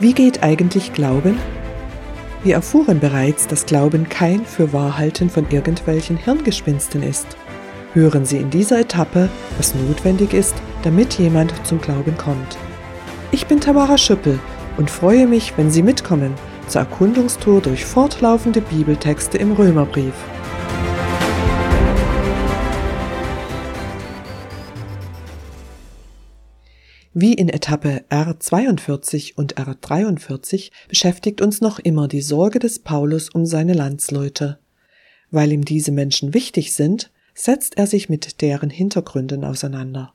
Wie geht eigentlich Glauben? Wir erfuhren bereits, dass Glauben kein Fürwahrhalten von irgendwelchen Hirngespinsten ist. Hören Sie in dieser Etappe, was notwendig ist, damit jemand zum Glauben kommt. Ich bin Tamara Schüppel und freue mich, wenn Sie mitkommen zur Erkundungstour durch fortlaufende Bibeltexte im Römerbrief. Wie in Etappe R42 und R43 beschäftigt uns noch immer die Sorge des Paulus um seine Landsleute. Weil ihm diese Menschen wichtig sind, setzt er sich mit deren Hintergründen auseinander.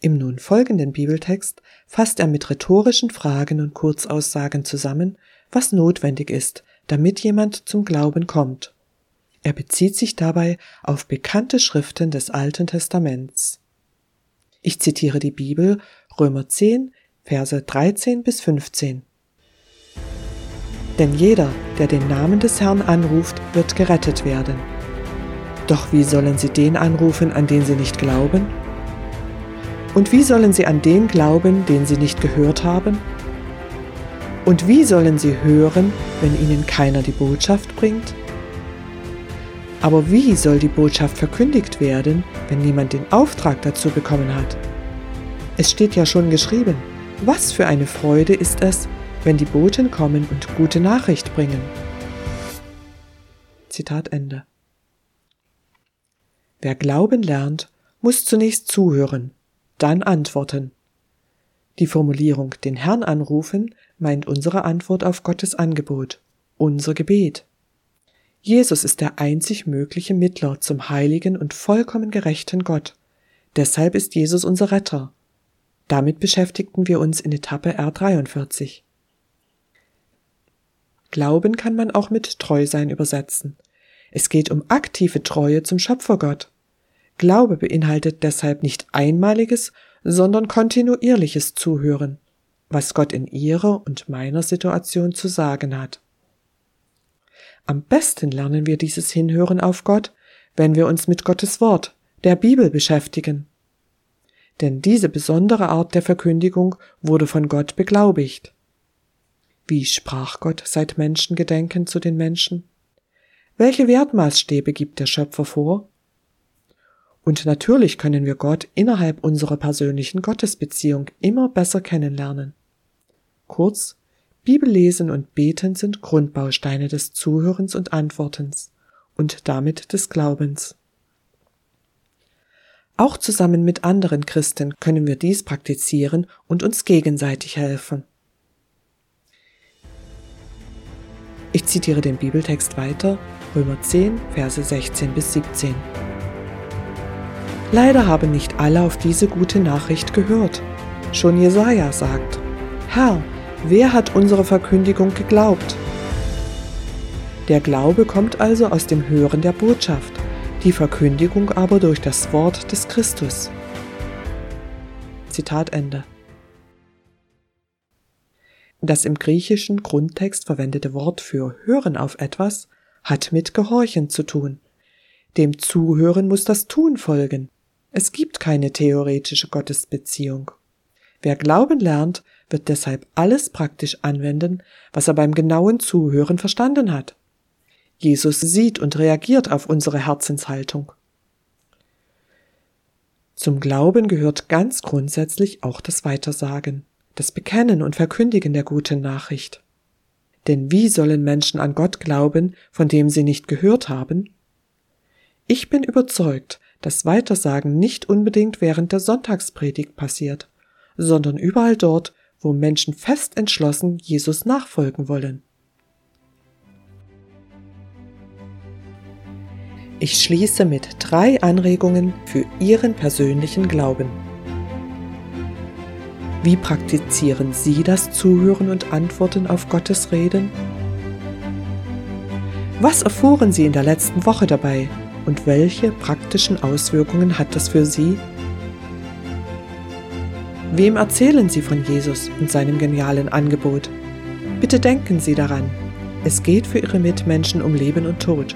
Im nun folgenden Bibeltext fasst er mit rhetorischen Fragen und Kurzaussagen zusammen, was notwendig ist, damit jemand zum Glauben kommt. Er bezieht sich dabei auf bekannte Schriften des Alten Testaments. Ich zitiere die Bibel Römer 10, Verse 13 bis 15. Denn jeder, der den Namen des Herrn anruft, wird gerettet werden. Doch wie sollen sie den anrufen, an den sie nicht glauben? Und wie sollen sie an den glauben, den sie nicht gehört haben? Und wie sollen sie hören, wenn ihnen keiner die Botschaft bringt? Aber wie soll die Botschaft verkündigt werden, wenn niemand den Auftrag dazu bekommen hat? Es steht ja schon geschrieben, was für eine Freude ist es, wenn die Boten kommen und gute Nachricht bringen. Zitat Ende. Wer Glauben lernt, muss zunächst zuhören, dann antworten. Die Formulierung den Herrn anrufen meint unsere Antwort auf Gottes Angebot, unser Gebet. Jesus ist der einzig mögliche Mittler zum heiligen und vollkommen gerechten Gott. Deshalb ist Jesus unser Retter. Damit beschäftigten wir uns in Etappe R43. Glauben kann man auch mit Treusein übersetzen. Es geht um aktive Treue zum Schöpfergott. Glaube beinhaltet deshalb nicht einmaliges, sondern kontinuierliches Zuhören, was Gott in ihrer und meiner Situation zu sagen hat. Am besten lernen wir dieses Hinhören auf Gott, wenn wir uns mit Gottes Wort, der Bibel beschäftigen denn diese besondere Art der Verkündigung wurde von Gott beglaubigt. Wie sprach Gott seit Menschengedenken zu den Menschen? Welche Wertmaßstäbe gibt der Schöpfer vor? Und natürlich können wir Gott innerhalb unserer persönlichen Gottesbeziehung immer besser kennenlernen. Kurz, Bibellesen und Beten sind Grundbausteine des Zuhörens und Antwortens und damit des Glaubens. Auch zusammen mit anderen Christen können wir dies praktizieren und uns gegenseitig helfen. Ich zitiere den Bibeltext weiter, Römer 10, Verse 16 bis 17. Leider haben nicht alle auf diese gute Nachricht gehört. Schon Jesaja sagt: Herr, wer hat unsere Verkündigung geglaubt? Der Glaube kommt also aus dem Hören der Botschaft die Verkündigung aber durch das Wort des Christus. Zitat Ende. Das im griechischen Grundtext verwendete Wort für hören auf etwas hat mit Gehorchen zu tun. Dem Zuhören muss das Tun folgen. Es gibt keine theoretische Gottesbeziehung. Wer Glauben lernt, wird deshalb alles praktisch anwenden, was er beim genauen Zuhören verstanden hat. Jesus sieht und reagiert auf unsere Herzenshaltung. Zum Glauben gehört ganz grundsätzlich auch das Weitersagen, das Bekennen und Verkündigen der guten Nachricht. Denn wie sollen Menschen an Gott glauben, von dem sie nicht gehört haben? Ich bin überzeugt, dass Weitersagen nicht unbedingt während der Sonntagspredigt passiert, sondern überall dort, wo Menschen fest entschlossen Jesus nachfolgen wollen. Ich schließe mit drei Anregungen für Ihren persönlichen Glauben. Wie praktizieren Sie das Zuhören und Antworten auf Gottes Reden? Was erfuhren Sie in der letzten Woche dabei und welche praktischen Auswirkungen hat das für Sie? Wem erzählen Sie von Jesus und seinem genialen Angebot? Bitte denken Sie daran, es geht für Ihre Mitmenschen um Leben und Tod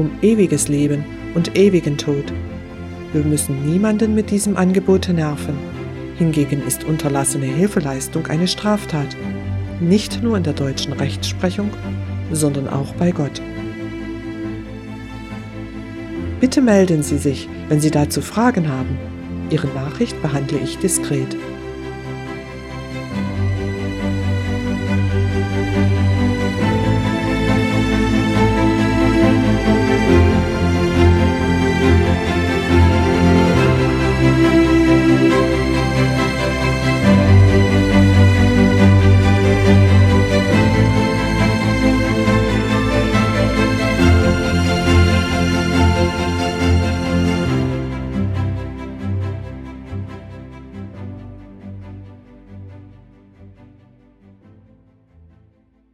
um ewiges Leben und ewigen Tod. Wir müssen niemanden mit diesem Angebot nerven. Hingegen ist unterlassene Hilfeleistung eine Straftat. nicht nur in der deutschen Rechtsprechung, sondern auch bei Gott. Bitte melden Sie sich, wenn Sie dazu Fragen haben. Ihre Nachricht behandle ich diskret.